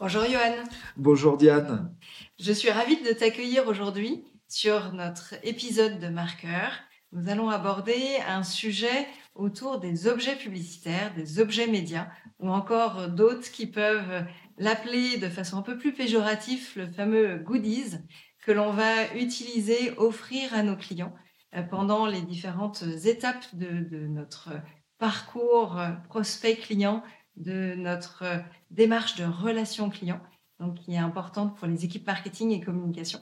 Bonjour Johan. Bonjour Diane. Je suis ravie de t'accueillir aujourd'hui sur notre épisode de Marqueur. Nous allons aborder un sujet autour des objets publicitaires, des objets médias, ou encore d'autres qui peuvent l'appeler de façon un peu plus péjorative le fameux goodies que l'on va utiliser, offrir à nos clients euh, pendant les différentes étapes de, notre parcours euh, prospect client, de notre euh, démarche de relation client, donc qui est importante pour les équipes marketing et communication.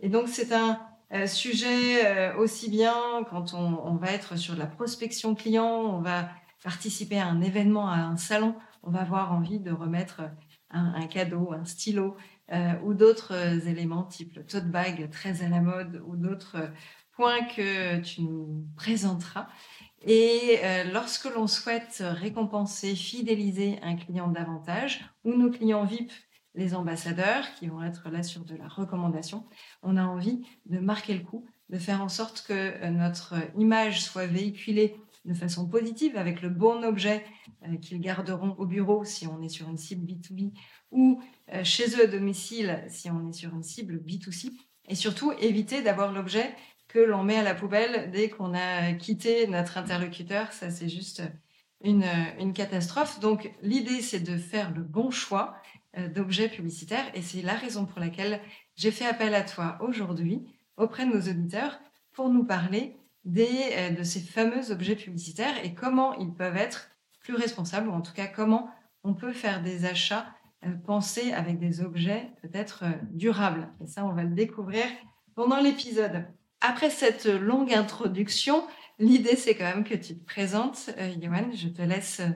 Et donc c'est un euh, sujet euh, aussi bien quand on, va être sur la prospection client, on va participer à un événement, à un salon, on va avoir envie de remettre un, cadeau, un stylo ou d'autres éléments type le tote bag très à la mode ou d'autres points que tu nous présenteras. Et euh, lorsque l'on souhaite récompenser, fidéliser un client davantage, ou nos clients VIP, les ambassadeurs, qui vont être là sur de la recommandation, on a envie de marquer le coup, de faire en sorte que euh, notre image soit véhiculée de façon positive avec le bon objet euh, qu'ils garderont au bureau si on est sur une cible B2B ou chez eux à domicile si on est sur une cible B2C. Et surtout, éviter d'avoir l'objet que l'on met à la poubelle dès qu'on a quitté notre interlocuteur. Ça, c'est juste une, catastrophe. Donc, l'idée, c'est de faire le bon choix euh, d'objets publicitaires. Et c'est la raison pour laquelle j'ai fait appel à toi aujourd'hui auprès de nos auditeurs pour nous parler des, euh, de ces fameux objets publicitaires et comment ils peuvent être plus responsables, ou en tout cas comment on peut faire des achats euh, pensés avec des objets peut-être durables. Et ça, on va le découvrir pendant l'épisode. Après cette longue introduction, l'idée c'est quand même que tu te présentes. Euh, Johan, je te laisse euh,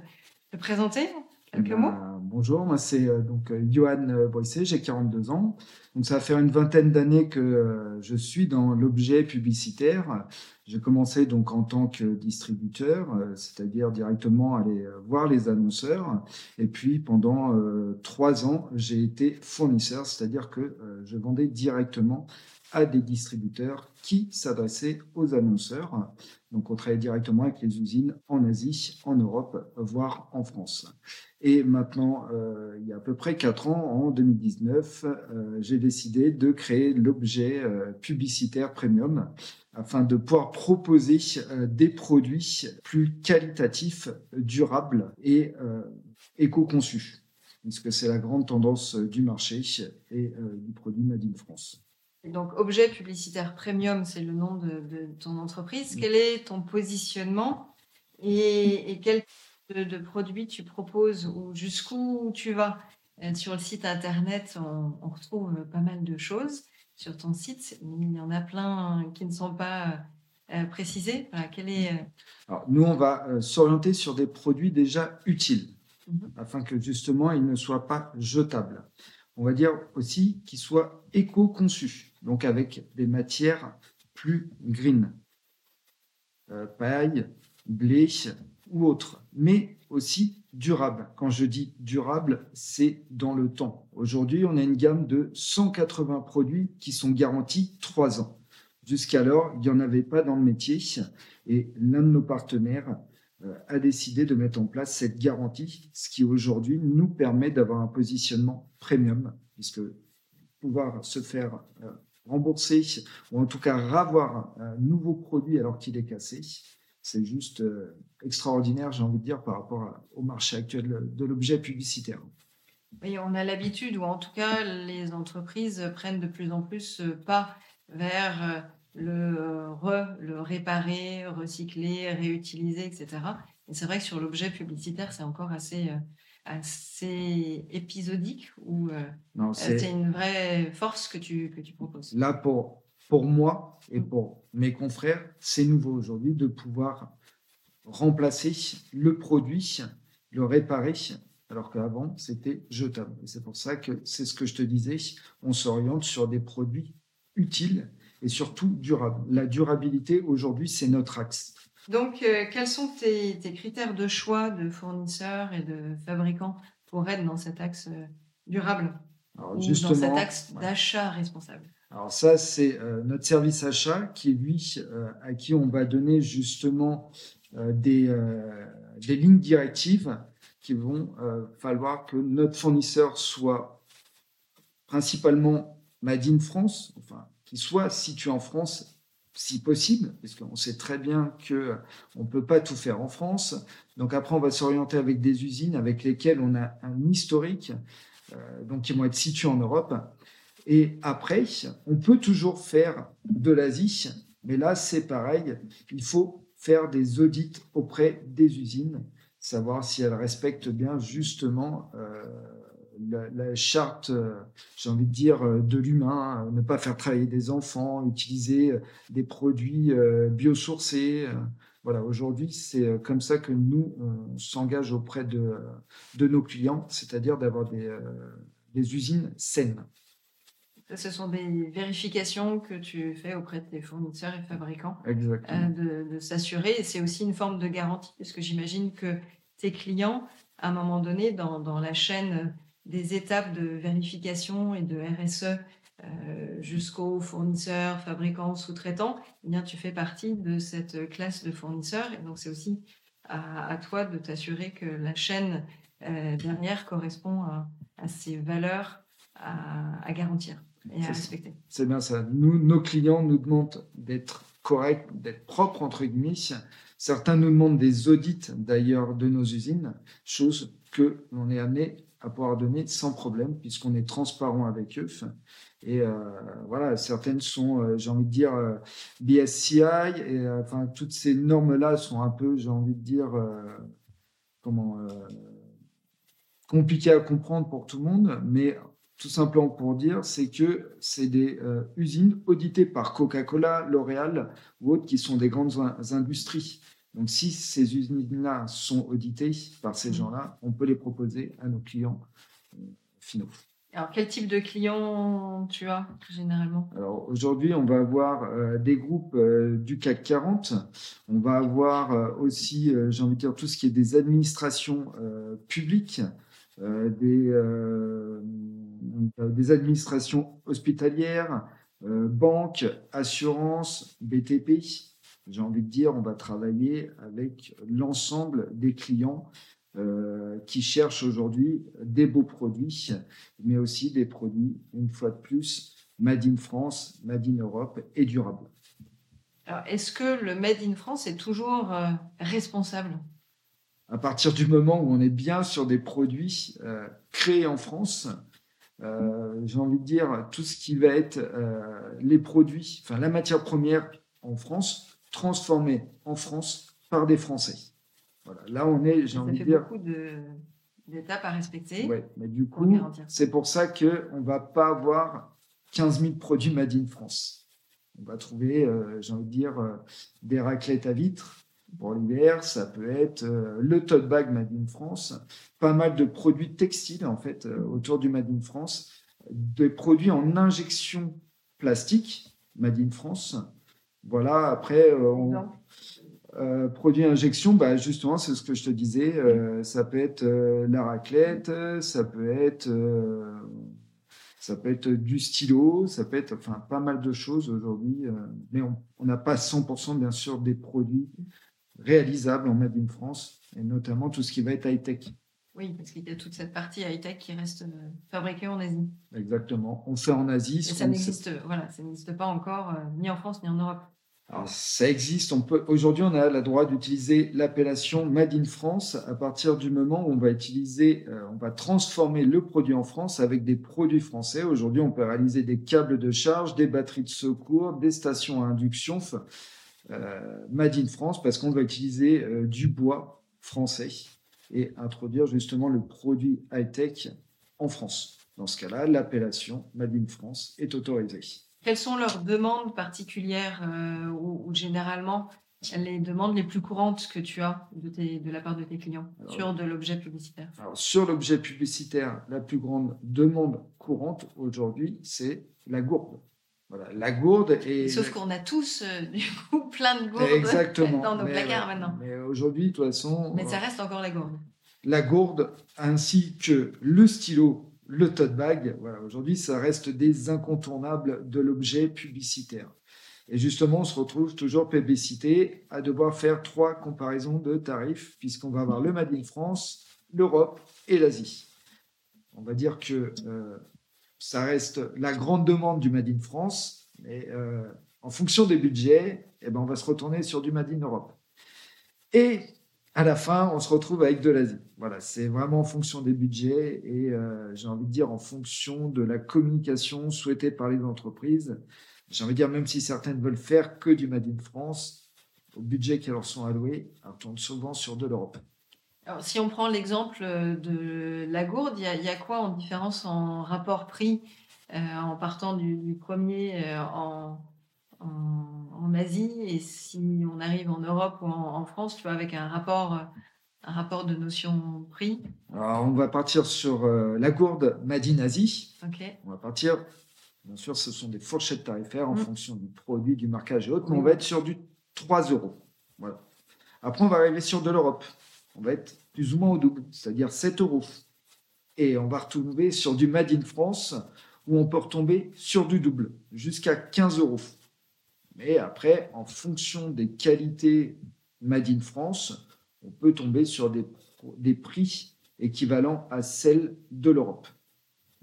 te présenter. Quelques eh mots. Bonjour, moi c'est euh, donc Johan Boissé, j'ai 42 ans. Donc ça va faire une vingtaine d'années que je suis dans l'objet publicitaire. J'ai commencé donc en tant que distributeur, c'est-à-dire directement aller voir les annonceurs. Et puis pendant trois ans, j'ai été fournisseur, c'est-à-dire que je vendais directement à des distributeurs qui s'adressaient aux annonceurs. Donc on travaillait directement avec les usines en Asie, en Europe, voire en France. Et maintenant, euh, il y a à peu près quatre ans, en 2019, euh, j'ai décidé de créer l'objet euh, publicitaire premium afin de pouvoir proposer des produits plus qualitatifs, durables et éco-conçus, puisque c'est la grande tendance du marché et du produit Made in France. Donc, objet publicitaire premium, c'est le nom de, ton entreprise. Quel est ton positionnement et, quel type de, produits tu proposes ou jusqu'où tu vas? Euh, Sur le site internet, on, retrouve pas mal de choses sur ton site. Il y en a plein qui ne sont pas euh, précisés. quel est... Euh, Alors, nous, on va s'orienter sur des produits déjà utiles mhm. afin que justement ils ne soient pas jetables on va dire aussi qu'ils soient éco-conçus, donc avec des matières plus green, euh, paille, blé ou autre, mais aussi durable. Quand je dis durable, c'est dans le temps. Aujourd'hui, on a une gamme de 180 produits qui sont garantis 3 ans. Jusqu'alors, il n'y en avait pas dans le métier et l'un de nos partenaires euh, a décidé de mettre en place cette garantie, ce qui aujourd'hui nous permet d'avoir un positionnement premium, puisque pouvoir se faire euh, rembourser ou en tout cas avoir un nouveau produit alors qu'il est cassé, c'est juste euh, extraordinaire, j'ai envie de dire, par rapport au marché actuel de l'objet publicitaire. Oui, on a l'habitude, ou en tout cas les entreprises prennent de plus en plus pas vers le re, le réparer, recycler, réutiliser, etc. Et c'est vrai que sur l'objet publicitaire, c'est encore assez, euh, assez épisodique ou euh, euh, c'est une vraie force que tu, que tu proposes? Là, pour, pour moi et mm. pour mes confrères, c'est nouveau aujourd'hui de pouvoir remplacer le produit, le réparer alors qu'avant, c'était jetable. Et c'est pour ça que c'est ce que je te disais, on s'oriente sur des produits utiles et surtout durables. La durabilité, aujourd'hui, c'est notre axe. Donc, euh, quels sont tes, critères de choix de fournisseurs et de fabricants pour être dans cet axe euh, durable ou dans cet axe d'achat responsable? Alors ça, c'est euh, notre service achat qui, lui, à qui on va donner justement des, des lignes directives qui vont falloir que notre fournisseur soit principalement Made in France, enfin, qu'il soit situé en France si possible, parce qu'on sait très bien qu'on ne peut pas tout faire en France. Donc après, on va s'orienter avec des usines avec lesquelles on a un historique, euh, donc qui vont être situées en Europe. Et après, on peut toujours faire de l'Asie, mais là, c'est pareil, il faut faire des audits auprès des usines, savoir si elles respectent bien justement euh, la, charte, euh, j'ai envie de dire, euh, de l'humain, euh, ne pas faire travailler des enfants, utiliser des produits biosourcés. Voilà, aujourd'hui, c'est comme ça que nous, on s'engage auprès de, de nos clients, c'est-à-dire d'avoir des, des usines saines. Ce sont des vérifications que tu fais auprès de tes fournisseurs et fabricants. Exactement. de, de s'assurer. Et c'est aussi une forme de garantie, parce que j'imagine que tes clients, à un moment donné, dans, dans la chaîne des étapes de vérification et de RSE euh, jusqu'aux fournisseurs, fabricants, sous-traitants, eh bien, tu fais partie de cette classe de fournisseurs. Et donc, c'est aussi à, toi de t'assurer que la chaîne euh, dernière correspond à, ces valeurs à, garantir et à respecter. C'est bien ça. Nous, nos clients nous demandent d'être corrects, d'être propres, entre guillemets. Certains nous demandent des audits, d'ailleurs, de nos usines, chose que l'on est amené à pouvoir donner sans problème, puisqu'on est transparent avec eux. Et euh, voilà, certaines sont, euh, j'ai envie de dire, euh, BSCI, et enfin, toutes ces normes-là sont un peu, j'ai envie de dire, comment, compliquées à comprendre pour tout le monde, mais tout simplement pour dire, c'est que c'est des usines auditées par Coca-Cola, L'Oréal ou autres qui sont des grandes industries. Donc, si ces usines-là sont auditées par ces mmh. gens-là, on peut les proposer à nos clients euh, finaux. Alors, quel type de clients tu as généralement? Alors, aujourd'hui, on va avoir euh, des groupes euh, du CAC 40. On va avoir aussi, j'ai envie de dire, tout ce qui est des administrations publiques, des, des administrations hospitalières, banques, assurances, BTP j'ai envie de dire, on va travailler avec l'ensemble des clients euh, qui cherchent aujourd'hui des beaux produits, mais aussi des produits, une fois de plus, Made in France, Made in Europe et durables. Alors, est-ce que le Made in France est toujours euh, responsable? À partir du moment où on est bien sur des produits euh, créés en France, j'ai envie de dire, tout ce qui va être les produits, enfin la matière première en France, transformé en France par des Français. Voilà. Là, on est, j'ai envie de dire. beaucoup d'étapes à respecter. Oui, mais du coup, c'est pour ça qu'on ne va pas avoir 15 000 produits Made in France. On va trouver, euh, j'ai envie de dire, euh, des raclettes à vitre pour l'hiver. Ça peut être euh, le tote bag Made in France. Pas mal de produits textiles, en fait, autour du Made in France. Des produits en injection plastique Made in France voilà, après, euh, euh, produit injection, bah, justement, c'est ce que je te disais. Euh, ça peut être la raclette, ça peut être, ça peut être du stylo, ça peut être enfin, pas mal de choses aujourd'hui. mais on n'a pas 100% bien sûr des produits réalisables en Made in France, et notamment tout ce qui va être high-tech. Oui, parce qu'il y a toute cette partie high-tech qui reste fabriquée en Asie. Exactement. On fait en Asie. ça n'existe, voilà, ça n'existe pas encore ni en France ni en Europe. Alors, ça existe. On peut, aujourd'hui, on a le droit d'utiliser l'appellation Made in France à partir du moment où on va utiliser, euh, on va transformer le produit en France avec des produits français. Aujourd'hui, on peut réaliser des câbles de charge, des batteries de secours, des stations à induction euh, Made in France parce qu'on va utiliser euh, du bois français et introduire justement le produit high-tech en France. Dans ce cas-là, l'appellation Made in France est autorisée. Quelles sont leurs demandes particulières euh, ou, généralement les demandes les plus courantes que tu as de, de la part de tes clients sur de l'objet publicitaire? Sur l'objet publicitaire, la plus grande demande courante aujourd'hui, c'est la gourde. Voilà, la gourde et sauf qu'on a tous euh, du coup plein de gourdes Exactement. dans nos placards maintenant. Mais aujourd'hui, de toute façon, mais ça reste encore la gourde. La gourde ainsi que le stylo, le tote bag. Voilà, aujourd'hui, ça reste des incontournables de l'objet publicitaire. Et justement, on se retrouve toujours publicité à devoir faire trois comparaisons de tarifs, puisqu'on va avoir le Made in France, l'Europe et l'Asie. On va dire que euh, ça reste la grande demande du Made in France, mais euh, en fonction des budgets, eh ben, on va se retourner sur du Made in Europe. Et à la fin, on se retrouve avec de l'Asie. Voilà, c'est vraiment en fonction des budgets et euh, j'ai envie de dire en fonction de la communication souhaitée par les entreprises. J'ai envie de dire, même si certaines veulent faire que du Made in France, au budget qui leur sont alloués, elles retournent souvent sur de l'Europe. Alors, si on prend l'exemple de la gourde, il y, a quoi en différence en rapport prix euh, en partant du, premier euh, en, en, Asie et si on arrive en Europe ou en, France, tu vois, avec un rapport, un rapport de notion prix? Alors, on va partir sur euh, la gourde Made in Asie. On va partir Bien sûr, ce sont des fourchettes tarifaires en mm. fonction du produit, du marquage et autres, mais on va être sur du 3 euros. Voilà. Après, on va arriver sur de l'Europe. On va être plus ou moins au double, c'est-à-dire 7 euros. Et on va retomber sur du Made in France, où on peut retomber sur du double, jusqu'à 15 euros. Mais après, en fonction des qualités Made in France, on peut tomber sur des, prix équivalents à celles de l'Europe.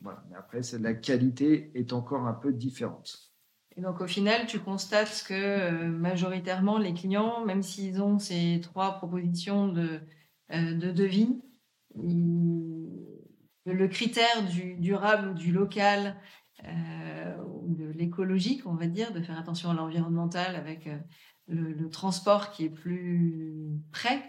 Mais après, la qualité est encore un peu différente. Et donc au final, tu constates que euh, majoritairement les clients, même s'ils ont ces trois propositions de, de devis, le critère du durable ou du local euh, de l'écologique, on va dire, de faire attention à l'environnemental avec le, transport qui est plus près,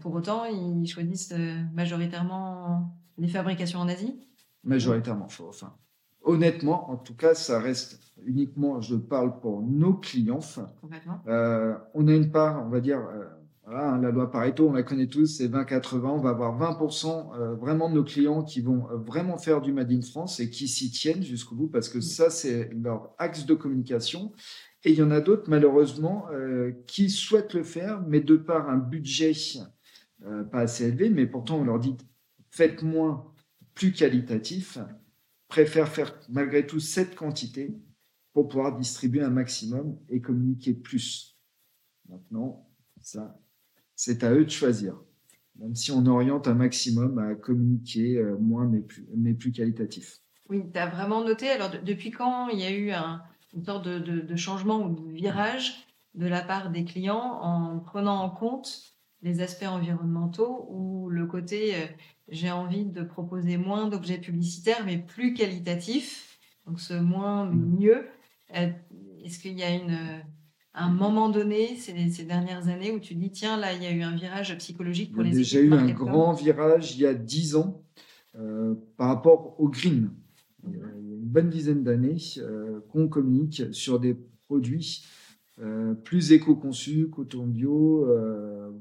pour autant, ils choisissent majoritairement les fabrications en Asie majoritairement. Enfin, honnêtement, en tout cas, ça reste uniquement, je parle pour nos clients. Euh, on a une part, on va dire, euh, voilà, hein, la loi Pareto, on la connaît tous, c'est 20-80. On va avoir 20% euh, vraiment de nos clients qui vont vraiment faire du Made in France et qui s'y tiennent jusqu'au bout parce que ça, c'est leur axe de communication. Et il y en a d'autres, malheureusement, qui souhaitent le faire, mais de par un budget pas assez élevé, mais pourtant on leur dit faites moins plus qualitatif, préfère faire malgré tout cette quantité pour pouvoir distribuer un maximum et communiquer plus. Maintenant, ça, c'est à eux de choisir. Même si on oriente un maximum à communiquer euh, moins mais plus, mais plus qualitatif. Oui, tu as vraiment noté. Alors, depuis quand il y a eu un, une sorte de, de, changement ou de virage de la part des clients en prenant en compte les aspects environnementaux ou le côté euh, j'ai envie de proposer moins d'objets publicitaires, mais plus qualitatifs. Donc ce moins, mais mm. mieux. Euh, est-ce qu'il y a une, un moment donné, ces, ces, dernières années, où tu dis, tiens, là, il y a eu un virage psychologique pour les équipes a eu un grand virage il y a dix ans euh, par rapport au green. Il y a une bonne dizaine d'années euh, qu'on communique sur des produits euh, plus éco-conçu, coton bio,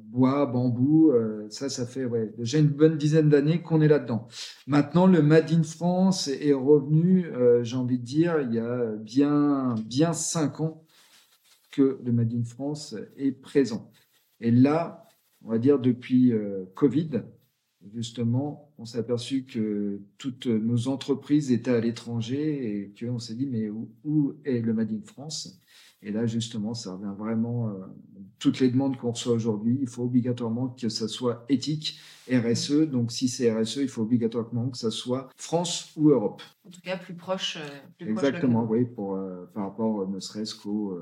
bois, bambou. Ça, ça fait ouais, déjà une bonne dizaine d'années qu'on est là-dedans. Maintenant, le Made in France est revenu, j'ai envie de dire, il y a bien, bien cinq ans que le Made in France est présent. Et là, on va dire depuis Covid, justement, on s'est aperçu que toutes nos entreprises étaient à l'étranger et qu'on s'est dit, mais où, où est le Made in France? Et là, justement, ça revient vraiment. Euh, toutes les demandes qu'on reçoit aujourd'hui, il faut obligatoirement que ça soit éthique, RSE. Donc, si c'est RSE, il faut obligatoirement que ça soit France ou Europe. En tout cas, plus proche. Euh, Exactement, oui, pour, euh, par rapport ne serait-ce qu'aux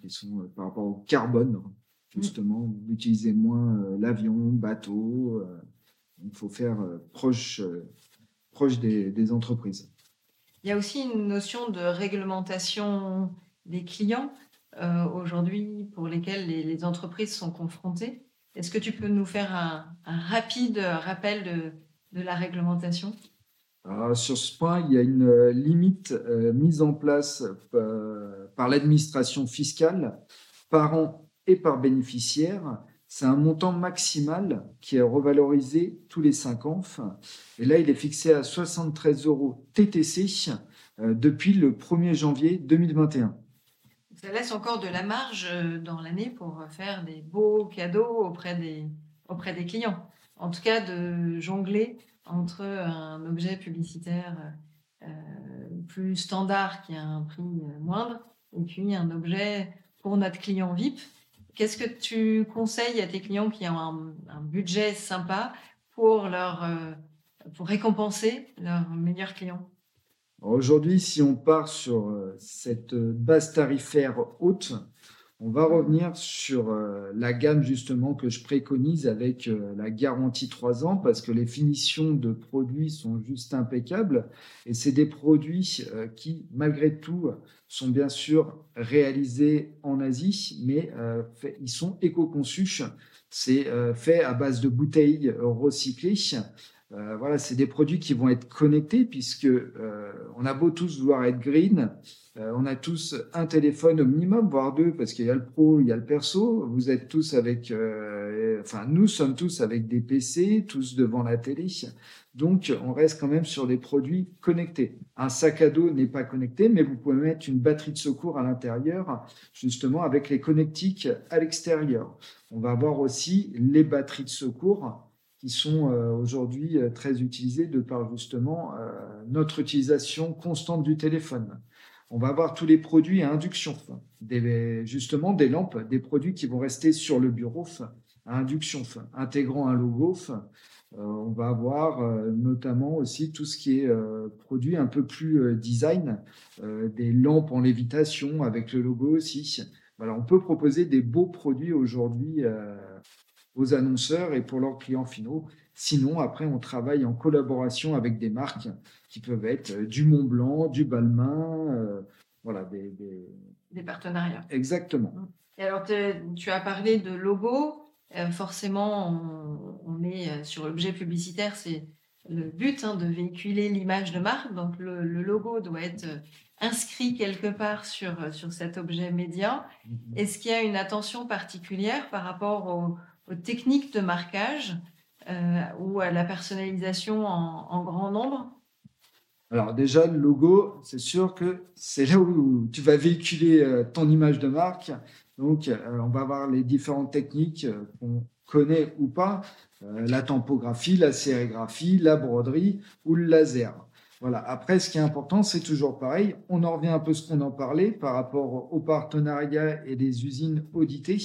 qui sont par rapport au carbone, justement, mm. utiliser moins l'avion, bateau. il faut faire proche, proche des, des entreprises. Il y a aussi une notion de réglementation des clients euh, aujourd'hui pour lesquels les, entreprises sont confrontées. Est-ce que tu peux nous faire un, rapide rappel de, de la réglementation? Sur ce point, il y a une euh, limite euh, mise en place par l'administration fiscale. Par an, et par bénéficiaire. C'est un montant maximal qui est revalorisé tous les 5 ans. Et là, il est fixé à 73 euros TTC euh, depuis le 1er janvier 2021. Ça laisse encore de la marge euh, dans l'année pour faire des beaux cadeaux auprès des, auprès des clients. En tout cas, de jongler entre un objet publicitaire euh, plus standard qui a un prix moindre et puis un objet pour notre client VIP. Qu'est-ce que tu conseilles à tes clients qui ont un, budget sympa pour, leur, euh, pour récompenser leurs meilleurs clients? Aujourd'hui, si on part sur euh, cette base tarifaire haute, on va revenir sur euh, la gamme justement que je préconise avec euh, la garantie 3 ans parce que les finitions de produits sont juste impeccables et c'est des produits euh, qui malgré tout sont bien sûr réalisés en Asie mais ils sont éco-conçus. C'est fait à base de bouteilles recyclées euh, voilà, c'est des produits qui vont être connectés puisque euh, on a beau tous vouloir être green, euh, on a tous un téléphone au minimum, voire deux, parce qu'il y a le pro, il y a le perso. Vous êtes tous avec, enfin nous sommes tous avec des PC, tous devant la télé. Donc on reste quand même sur des produits connectés. Un sac à dos n'est pas connecté, mais vous pouvez mettre une batterie de secours à l'intérieur, justement avec les connectiques à l'extérieur. On va avoir aussi les batteries de secours sont euh, aujourd'hui euh, très utilisés de par justement euh, notre utilisation constante du téléphone. On va avoir tous les produits à induction, justement des lampes, des produits qui vont rester sur le bureau à induction, intégrant un logo. on va avoir notamment aussi tout ce qui est produit un peu plus design, des lampes en lévitation avec le logo aussi. Voilà, on peut proposer des beaux produits aujourd'hui aux annonceurs et pour leurs clients finaux. Sinon, après, on travaille en collaboration avec des marques qui peuvent être euh, du Mont Blanc, du Balmain, euh, voilà, des, des... partenariats. Exactement. Et alors, tu as parlé de logo. Euh, forcément, on, est sur l'objet publicitaire, c'est le but hein, de véhiculer l'image de marque. Donc, le, le, logo doit être inscrit quelque part sur, sur cet objet média. Mm-hmm. Est-ce qu'il y a une attention particulière par rapport au, aux techniques de marquage euh, ou à la personnalisation en, grand nombre? Alors déjà, le logo, c'est sûr que c'est là où tu vas véhiculer euh, ton image de marque. Donc, euh, on va avoir les différentes techniques qu'on connaît ou pas, la tempographie, la sérigraphie, la broderie ou le laser. Voilà. Après, ce qui est important, c'est toujours pareil. On en revient un peu à ce qu'on en parlait par rapport au partenariat et des usines auditées,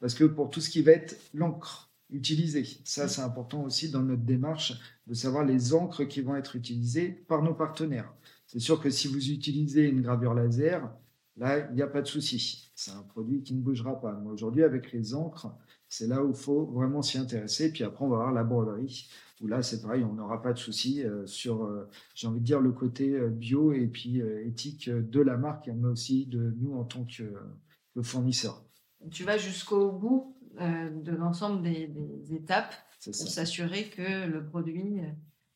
parce que pour tout ce qui va être l'encre utilisée, ça c'est important aussi dans notre démarche de savoir les encres qui vont être utilisées par nos partenaires. C'est sûr que si vous utilisez une gravure laser, là, il n'y a pas de souci. C'est un produit qui ne bougera pas. Mais aujourd'hui, avec les encres, c'est là où il faut vraiment s'y intéresser. Puis après, on va voir la broderie, où là, c'est pareil, on n'aura pas de souci euh, sur, euh, j'ai envie de dire, le côté euh, bio et puis éthique de la marque, mais aussi de nous en tant que, fournisseur. Tu vas jusqu'au bout de l'ensemble des, étapes pour s'assurer que le produit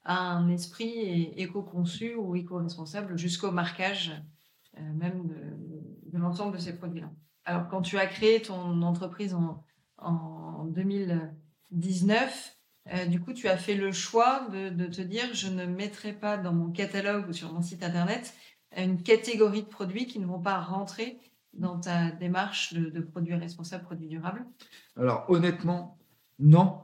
a un esprit éco-conçu ou éco-responsable jusqu'au marquage même de, de l'ensemble de ces produits-là. Alors, quand tu as créé ton entreprise en, en 2019, euh, du coup, tu as fait le choix de, te dire, je ne mettrai pas dans mon catalogue ou sur mon site internet une catégorie de produits qui ne vont pas rentrer dans ta démarche de, produits responsables, produits durables? Alors, honnêtement, non,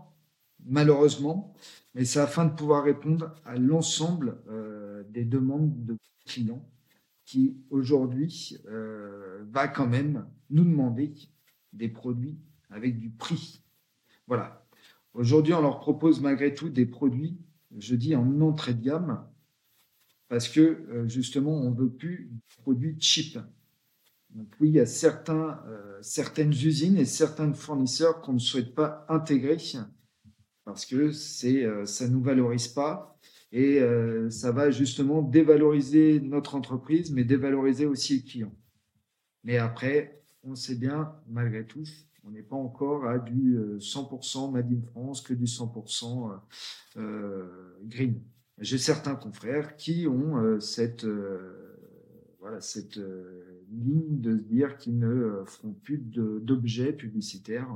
malheureusement, mais c'est afin de pouvoir répondre à l'ensemble euh, des demandes de clients qui, aujourd'hui, euh, va quand même nous demander des produits avec du prix. Voilà. Aujourd'hui, on leur propose malgré tout des produits, je dis en entrée de gamme, parce que euh, justement, on ne veut plus de produits cheap. Donc oui, il y a certains, euh, certaines usines et certains fournisseurs qu'on ne souhaite pas intégrer parce que euh, ça ne nous valorise pas et ça va justement dévaloriser notre entreprise, mais dévaloriser aussi les clients. Mais après, on sait bien, malgré tout, on n'est pas encore à du 100% euh, Made in France que du 100% euh, euh, green. J'ai certains confrères qui ont cette, voilà, cette ligne de dire qu'ils ne feront plus d'objets publicitaires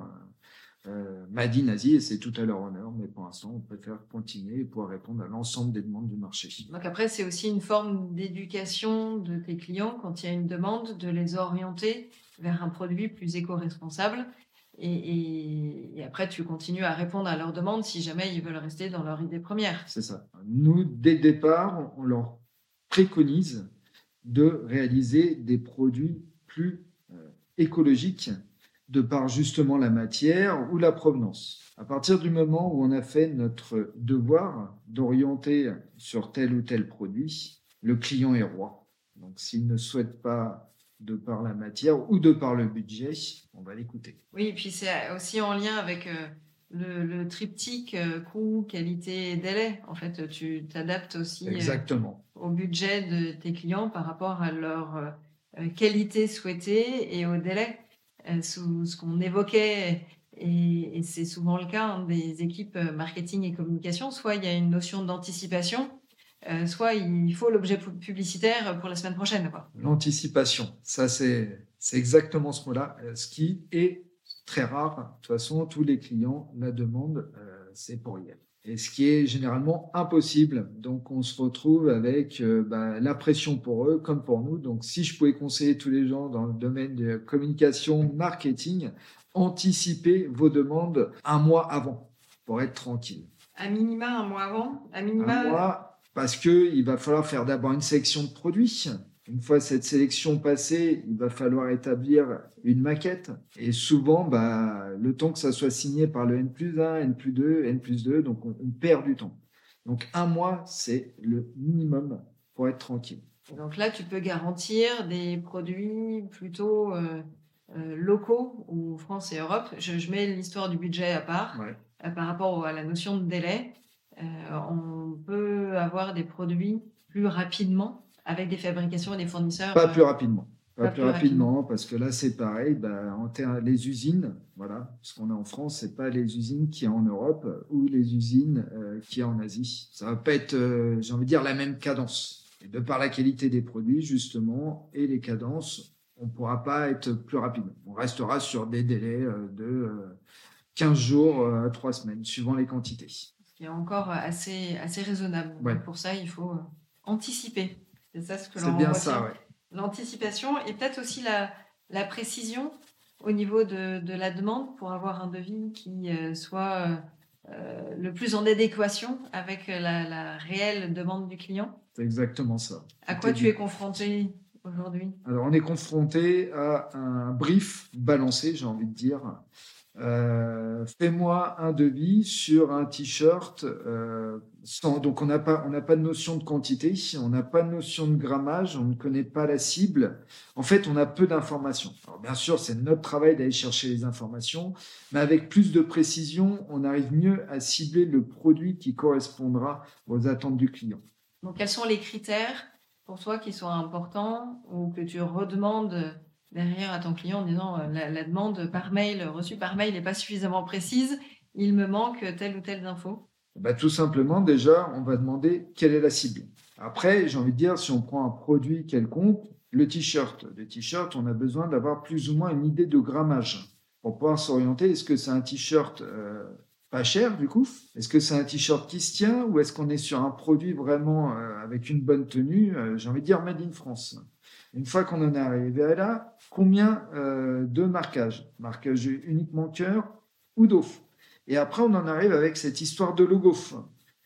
euh, m'a dit Nazi et c'est tout à leur honneur, mais pour l'instant, on préfère continuer et pouvoir répondre à l'ensemble des demandes du marché. Donc après, c'est aussi une forme d'éducation de tes clients quand il y a une demande, de les orienter vers un produit plus éco-responsable. Et, après, tu continues à répondre à leurs demandes si jamais ils veulent rester dans leur idée première. C'est ça. Nous, dès le départ, on leur préconise de réaliser des produits plus euh, écologiques de par justement la matière ou la provenance. À partir du moment où on a fait notre devoir d'orienter sur tel ou tel produit, le client est roi. Donc s'il ne souhaite pas de par la matière ou de par le budget, on va l'écouter. Oui, et puis c'est aussi en lien avec euh, le, triptyque euh, coût, qualité, délai. En fait, tu t'adaptes aussi euh, Exactement. au budget de tes clients par rapport à leur qualité souhaitée et au délai. Sous ce qu'on évoquait, et, c'est souvent le cas hein, des équipes marketing et communication, soit il y a une notion d'anticipation, euh, soit il faut l'objet publicitaire pour la semaine prochaine. L'anticipation, ça c'est exactement ce mot-là, ce qui est très rare. De toute façon, tous les clients la demandent, c'est pour hier et ce qui est généralement impossible. Donc on se retrouve avec euh, bah, la pression pour eux comme pour nous. Donc si je pouvais conseiller tous les gens dans le domaine de communication, marketing, anticipez vos demandes un mois avant pour être tranquille. À minima un mois avant, à minima. Un mois parce que il va falloir faire d'abord une section de produits une fois cette sélection passée, il va falloir établir une maquette. Et souvent, bah, le temps que ça soit signé par le N plus 1, N plus 2, N plus 2, donc on, perd du temps. Donc un mois, c'est le minimum pour être tranquille. Donc là, tu peux garantir des produits plutôt euh, euh, locaux ou France et Europe. Je, mets l'histoire du budget à part euh, par rapport à la notion de délai. on peut avoir des produits plus rapidement avec des fabrications et des fournisseurs Pas plus rapidement. Pas, plus, rapidement, parce que là, c'est pareil. Bah, en les usines, voilà, ce qu'on a en France, c'est pas les usines qui y en Europe ou les usines euh, qui y en Asie. Ça va pas être, euh, j'ai envie de dire, la même cadence. Et de par la qualité des produits, justement, et les cadences, on pourra pas être plus rapide. On restera sur des délais euh, de 15 jours à 3 semaines, suivant les quantités. Qui est encore assez, assez raisonnable. Pour ça, il faut anticiper. C'est ça ce que l'on bien ça, ouais. L'anticipation et peut-être aussi la, la, précision au niveau de, de, la demande pour avoir un devis qui euh, soit euh, euh, le plus en adéquation avec la, la réelle demande du client. C'est exactement ça. À quoi tu es confronté aujourd'hui? Alors, on est confronté à un brief balancé, j'ai envie de dire, euh, fais-moi un devis sur un t-shirt. Euh, donc on n'a pas, on n'a pas de notion de quantité, on n'a pas de notion de grammage, on ne connaît pas la cible. En fait, on a peu d'informations. Alors bien sûr, c'est notre travail d'aller chercher les informations, mais avec plus de précision, on arrive mieux à cibler le produit qui correspondra aux attentes du client. Donc quels sont les critères pour toi qui sont importants ou que tu redemandes derrière à ton client en disant euh, la, demande par mail, reçue par mail n'est pas suffisamment précise, il me manque telle ou telle info bah, Tout simplement, déjà, on va demander quelle est la cible. Après, j'ai envie de dire, si on prend un produit quelconque, le t-shirt, le t-shirt, on a besoin d'avoir plus ou moins une idée de grammage pour pouvoir s'orienter. Est-ce que c'est un t-shirt euh, pas cher du coup? Est-ce que c'est un t-shirt qui se tient ou est-ce qu'on est sur un produit vraiment euh, avec une bonne tenue? J'ai envie de dire made in France. Une fois qu'on en est arrivé là, combien euh, de marquages? Marquage uniquement cœur ou DOF Et après, on en arrive avec cette histoire de logo.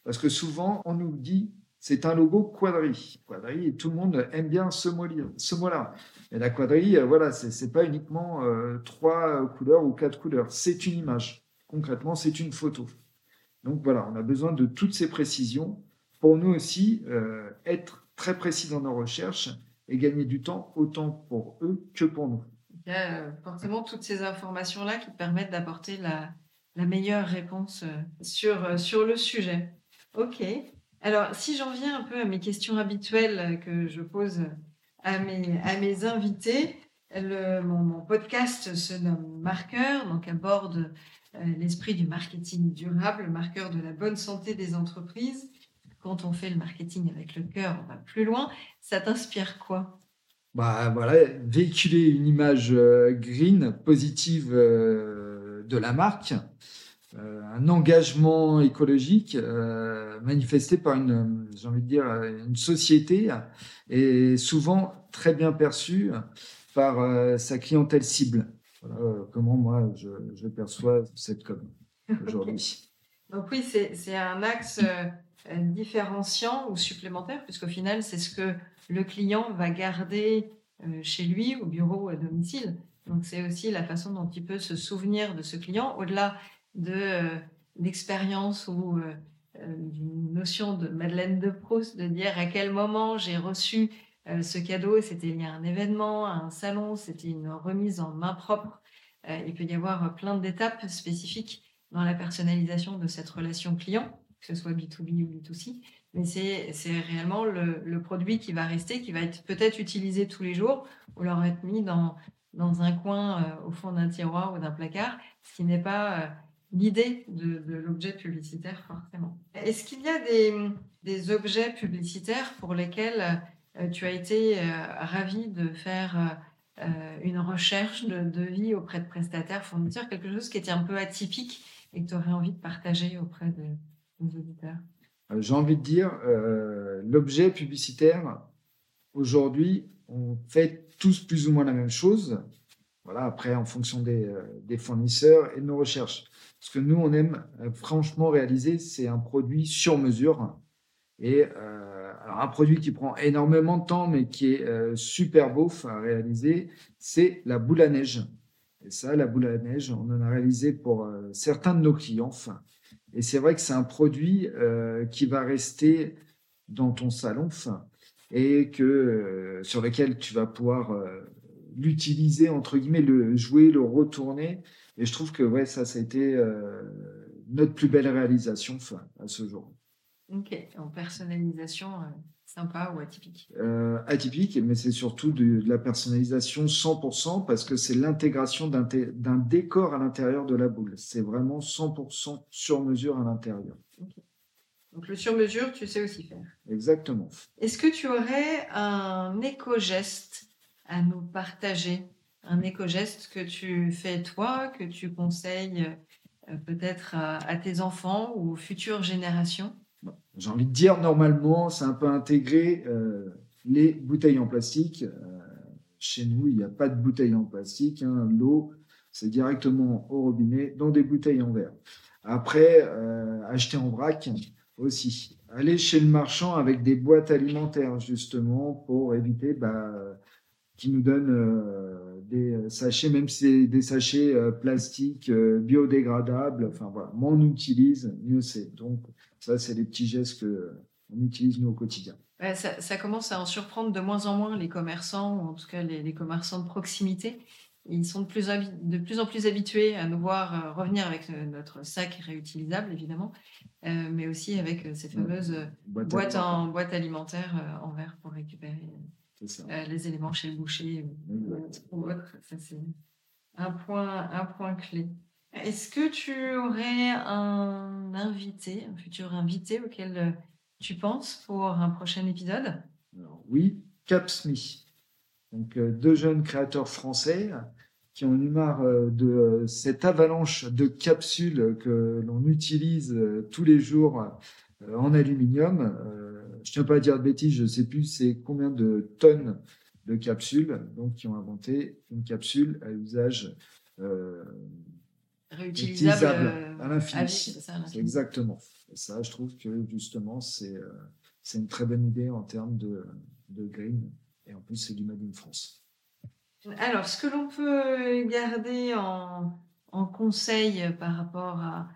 Parce que souvent, on nous dit c'est un logo quadri. Quadri, et tout le monde aime bien ce mot-là. Et la quadri, euh, voilà, c'est n'est pas uniquement euh, trois couleurs ou quatre couleurs. C'est une image. Concrètement, c'est une photo. Donc voilà, on a besoin de toutes ces précisions pour nous aussi être très précis dans nos recherches et gagner du temps autant pour eux que pour nous. Il y a euh, forcément toutes ces informations-là qui permettent d'apporter la, meilleure réponse euh, sur, euh, sur le sujet. OK. Alors, si j'en viens un peu à mes questions habituelles que je pose à mes, à mes invités, mon, podcast se nomme Marqueur, donc aborde l'esprit du marketing durable, marqueur de la bonne santé des entreprises quand on fait le marketing avec le cœur, on va plus loin. Ça t'inspire quoi? Bah, voilà, véhiculer une image euh, green, positive euh, de la marque, euh, un engagement écologique manifesté par une, j'ai envie de dire, une société et souvent très bien perçu par sa clientèle cible. Voilà comment moi je, perçois cette com aujourd'hui. Donc oui, c'est un axe différenciant ou supplémentaire, puisqu'au final, c'est ce que le client va garder euh, chez lui, au bureau à domicile. Donc c'est aussi la façon dont il peut se souvenir de ce client, au-delà de euh, l'expérience ou euh, d'une notion de Madeleine de Proust, de dire à quel moment j'ai reçu ce cadeau, c'était lié à un événement, à un salon, c'était une remise en main propre. il peut y avoir plein d'étapes spécifiques dans la personnalisation de cette relation client, que ce soit B2B ou B2C mais c'est réellement le, produit qui va rester, qui va être peut-être utilisé tous les jours ou leur être mis dans, dans un coin euh, au fond d'un tiroir ou d'un placard, ce qui n'est pas euh, l'idée de, l'objet publicitaire forcément. Est-ce qu'il y a des, des, objets publicitaires pour lesquels euh, tu as été ravi de faire une recherche de devis auprès de prestataires, fournisseurs, quelque chose qui était un peu atypique et que tu aurais envie de partager auprès de euh, j'ai envie de dire, euh, l'objet publicitaire, aujourd'hui, on fait tous plus ou moins la même chose. Voilà, après, en fonction des, euh, des fournisseurs et de nos recherches. Ce que nous, on aime franchement réaliser, c'est un produit sur mesure. Et un produit qui prend énormément de temps, mais qui est super beau à réaliser, c'est la boule à neige. Et ça, la boule à neige, on en a réalisé pour certains de nos clients. Enfin, et c'est vrai que c'est un produit euh, qui va rester dans ton salon et que, euh, sur lequel tu vas pouvoir euh, l'utiliser, entre guillemets, le jouer, le retourner. Et je trouve que ouais, ça, ça a été notre plus belle réalisation à ce jour. Ok, en personnalisation, Sympa ou atypique? Euh, Atypique, mais c'est surtout de, la personnalisation 100% parce que c'est l'intégration d'un décor à l'intérieur de la boule. C'est vraiment 100% sur mesure à l'intérieur. Donc le sur mesure, tu sais aussi faire. Exactement. Est-ce que tu aurais un éco-geste à nous partager? Un éco-geste que tu fais toi, que tu conseilles euh, peut-être à tes enfants ou aux futures générations? J'ai envie de dire, normalement, c'est un peu intégré euh, les bouteilles en plastique. Euh, chez nous, il n'y a pas de bouteilles en plastique. Hein. L'eau, c'est directement au robinet dans des bouteilles en verre. Après, euh, acheter en vrac aussi. Aller chez le marchand avec des boîtes alimentaires, justement, pour éviter bah, qu'ils nous donnent des sachets, même si c'est des sachets plastiques biodégradables. Enfin voilà, moins on utilise, mieux c'est. Donc, ça, c'est les petits gestes qu'on utilise nous au quotidien. ça, commence à en surprendre de moins en moins les commerçants, ou en tout cas les, commerçants de proximité. Ils sont de plus, de plus, en plus habitués à nous voir euh, revenir avec euh, notre sac réutilisable, évidemment, euh, mais aussi avec ces fameuses boîtes, en, boîte alimentaire en verre pour récupérer les éléments chez le boucher ou, autre. Ça, c'est un point, un point clé. Est-ce que tu aurais un invité, un futur invité auquel euh, tu penses pour un prochain épisode? Oui, Capsme. Donc, euh, deux jeunes créateurs français qui ont eu marre euh, de cette avalanche de capsules que l'on utilise tous les jours en aluminium. Je ne tiens pas à dire de bêtises, je ne sais plus c'est combien de tonnes de capsules, donc qui ont inventé une capsule à usage réutilisable euh, à l'infini. Exactement. Et ça, je trouve que justement, c'est euh, c'est une très bonne idée en termes de, de green. Et en plus, c'est du Made in France. Alors, ce que l'on peut garder en, en, conseil par rapport à,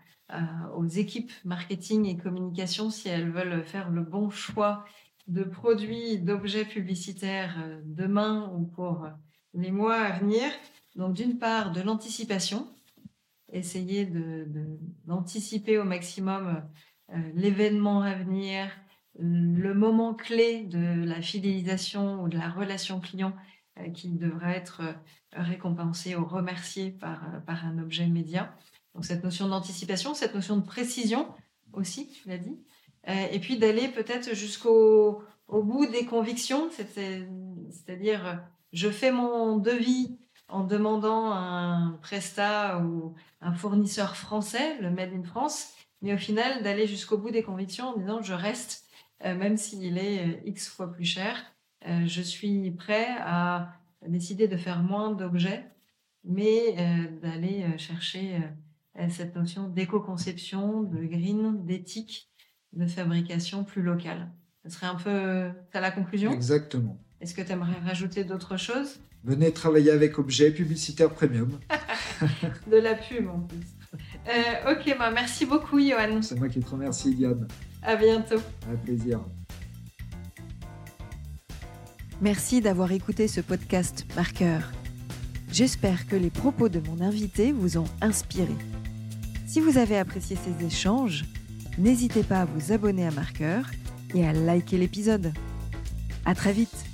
aux équipes marketing et communication, si elles veulent faire le bon choix de produits, d'objets publicitaires euh, demain ou pour les mois à venir, donc d'une part de l'anticipation, essayer d'anticiper au maximum euh, l'événement à venir, le moment clé de la fidélisation ou de la relation client euh, qui devra être euh, récompensé ou remercié par, par un objet média. Donc cette notion d'anticipation, cette notion de précision aussi, tu l'as dit. et puis d'aller peut-être jusqu'au au bout des convictions, C'est-à-dire, je fais mon devis en demandant un prestat ou un fournisseur français, le Made in France, mais au final d'aller jusqu'au bout des convictions en disant je reste, euh, même s'il est euh, X fois plus cher, euh, je suis prêt à décider de faire moins d'objets, mais d'aller chercher cette notion d'éco-conception, de green, d'éthique, de fabrication plus locale. Ce serait un peu ça la conclusion? Exactement. Est-ce que tu aimerais rajouter d'autres choses? Venez travailler avec Objet Publicitaire Premium. de la pub en plus. Euh, ok, bah, merci beaucoup Johan. C'est moi qui te remercie Diane. À bientôt. Un plaisir. Merci d'avoir écouté ce podcast Marqueur. J'espère que les propos de mon invité vous ont inspiré. Si vous avez apprécié ces échanges, n'hésitez pas à vous abonner à Marqueur et à liker l'épisode. À très vite